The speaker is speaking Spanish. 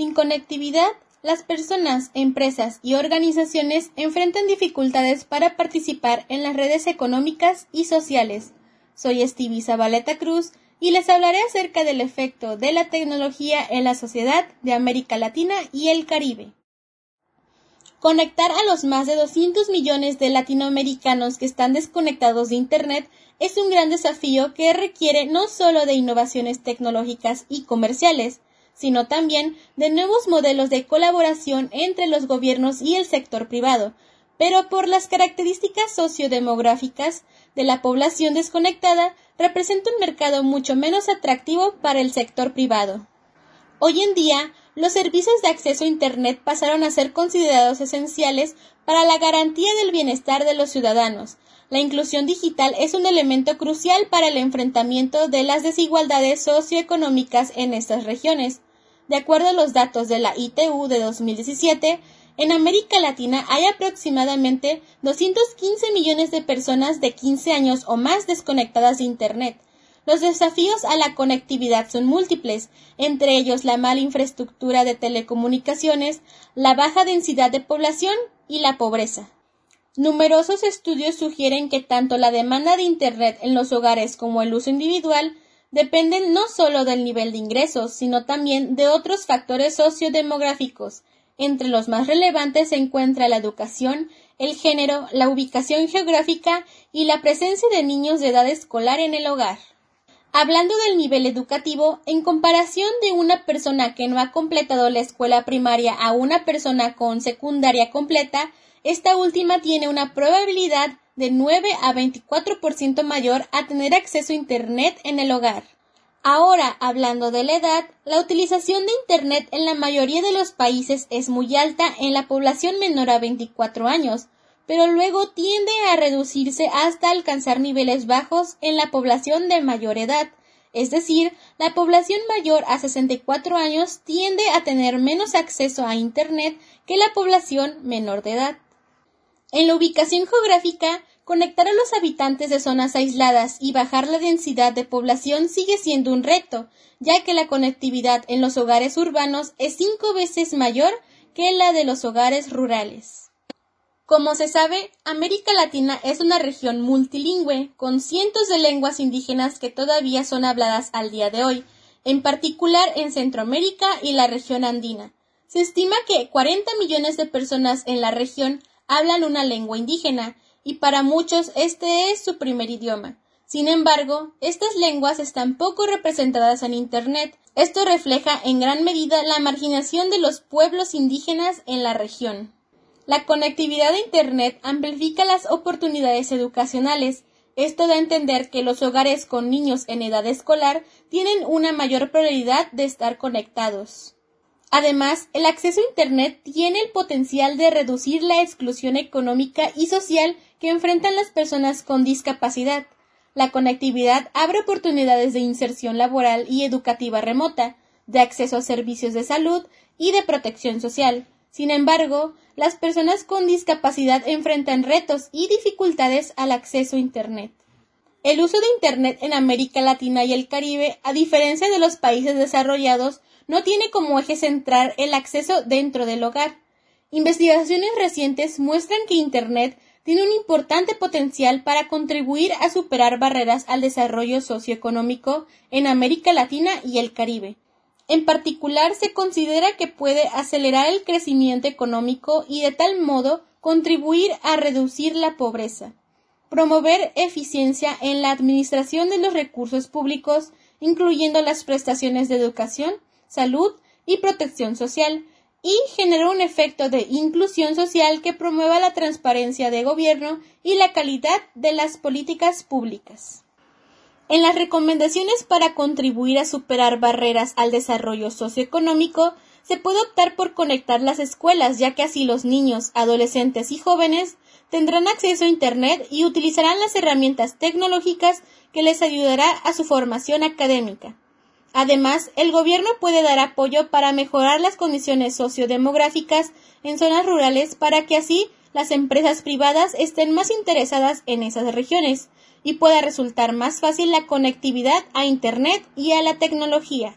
Sin conectividad, las personas, empresas y organizaciones enfrentan dificultades para participar en las redes económicas y sociales. Soy Stevie Zabaleta Cruz y les hablaré acerca del efecto de la tecnología en la sociedad de América Latina y el Caribe. Conectar a los más de 200 millones de latinoamericanos que están desconectados de Internet es un gran desafío que requiere no solo de innovaciones tecnológicas y comerciales, sino también de nuevos modelos de colaboración entre los gobiernos y el sector privado, pero por las características sociodemográficas de la población desconectada representa un mercado mucho menos atractivo para el sector privado. Hoy en día, los servicios de acceso a Internet pasaron a ser considerados esenciales para la garantía del bienestar de los ciudadanos. La inclusión digital es un elemento crucial para el enfrentamiento de las desigualdades socioeconómicas en estas regiones. De acuerdo a los datos de la ITU de 2017, en América Latina hay aproximadamente 215 millones de personas de 15 años o más desconectadas de Internet. Los desafíos a la conectividad son múltiples, entre ellos la mala infraestructura de telecomunicaciones, la baja densidad de población y la pobreza. Numerosos estudios sugieren que tanto la demanda de Internet en los hogares como el uso individual dependen no solo del nivel de ingresos, sino también de otros factores sociodemográficos. Entre los más relevantes se encuentra la educación, el género, la ubicación geográfica y la presencia de niños de edad escolar en el hogar. Hablando del nivel educativo, en comparación de una persona que no ha completado la escuela primaria a una persona con secundaria completa, esta última tiene una probabilidad de 9 a 24% mayor a tener acceso a Internet en el hogar. Ahora, hablando de la edad, la utilización de Internet en la mayoría de los países es muy alta en la población menor a 24 años, pero luego tiende a reducirse hasta alcanzar niveles bajos en la población de mayor edad, es decir, la población mayor a 64 años tiende a tener menos acceso a Internet que la población menor de edad. En la ubicación geográfica, Conectar a los habitantes de zonas aisladas y bajar la densidad de población sigue siendo un reto, ya que la conectividad en los hogares urbanos es cinco veces mayor que la de los hogares rurales. Como se sabe, América Latina es una región multilingüe, con cientos de lenguas indígenas que todavía son habladas al día de hoy, en particular en Centroamérica y la región andina. Se estima que 40 millones de personas en la región hablan una lengua indígena, y para muchos este es su primer idioma. Sin embargo, estas lenguas están poco representadas en Internet. Esto refleja en gran medida la marginación de los pueblos indígenas en la región. La conectividad a Internet amplifica las oportunidades educacionales. Esto da a entender que los hogares con niños en edad escolar tienen una mayor probabilidad de estar conectados. Además, el acceso a Internet tiene el potencial de reducir la exclusión económica y social que enfrentan las personas con discapacidad. La conectividad abre oportunidades de inserción laboral y educativa remota, de acceso a servicios de salud y de protección social. Sin embargo, las personas con discapacidad enfrentan retos y dificultades al acceso a Internet. El uso de Internet en América Latina y el Caribe, a diferencia de los países desarrollados, no tiene como eje central el acceso dentro del hogar. Investigaciones recientes muestran que Internet tiene un importante potencial para contribuir a superar barreras al desarrollo socioeconómico en América Latina y el Caribe. En particular, se considera que puede acelerar el crecimiento económico y de tal modo contribuir a reducir la pobreza, promover eficiencia en la administración de los recursos públicos, incluyendo las prestaciones de educación, salud y protección social, y generar un efecto de inclusión social que promueva la transparencia de gobierno y la calidad de las políticas públicas. En las recomendaciones para contribuir a superar barreras al desarrollo socioeconómico, se puede optar por conectar las escuelas, ya que así los niños, adolescentes y jóvenes tendrán acceso a Internet y utilizarán las herramientas tecnológicas que les ayudará a su formación académica. Además, el gobierno puede dar apoyo para mejorar las condiciones sociodemográficas en zonas rurales para que así las empresas privadas estén más interesadas en esas regiones y pueda resultar más fácil la conectividad a Internet y a la tecnología.